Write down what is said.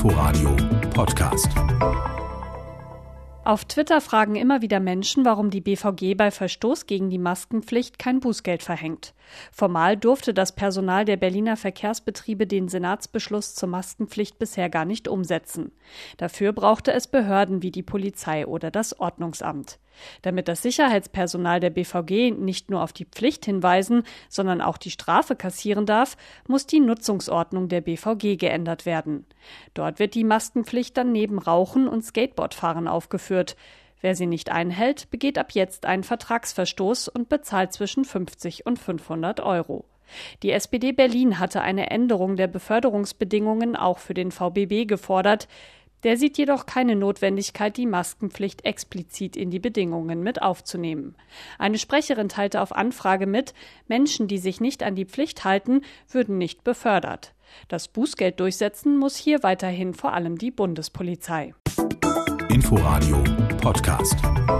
Inforadio Podcast. Auf Twitter fragen immer wieder Menschen, warum die BVG bei Verstoß gegen die Maskenpflicht kein Bußgeld verhängt. Formal durfte das Personal der Berliner Verkehrsbetriebe den Senatsbeschluss zur Maskenpflicht bisher gar nicht umsetzen. Dafür brauchte es Behörden wie die Polizei oder das Ordnungsamt. Damit das Sicherheitspersonal der BVG nicht nur auf die Pflicht hinweisen, sondern auch die Strafe kassieren darf, muss die Nutzungsordnung der BVG geändert werden. Dort wird die Maskenpflicht dann neben Rauchen und Skateboardfahren aufgeführt. Wer sie nicht einhält, begeht ab jetzt einen Vertragsverstoß und bezahlt zwischen 50 und 500 Euro. Die SPD Berlin hatte eine Änderung der Beförderungsbedingungen auch für den VBB gefordert. Der sieht jedoch keine Notwendigkeit, die Maskenpflicht explizit in die Bedingungen mit aufzunehmen. Eine Sprecherin teilte auf Anfrage mit, Menschen, die sich nicht an die Pflicht halten, würden nicht befördert. Das Bußgeld durchsetzen muss hier weiterhin vor allem die Bundespolizei. Inforadio Podcast.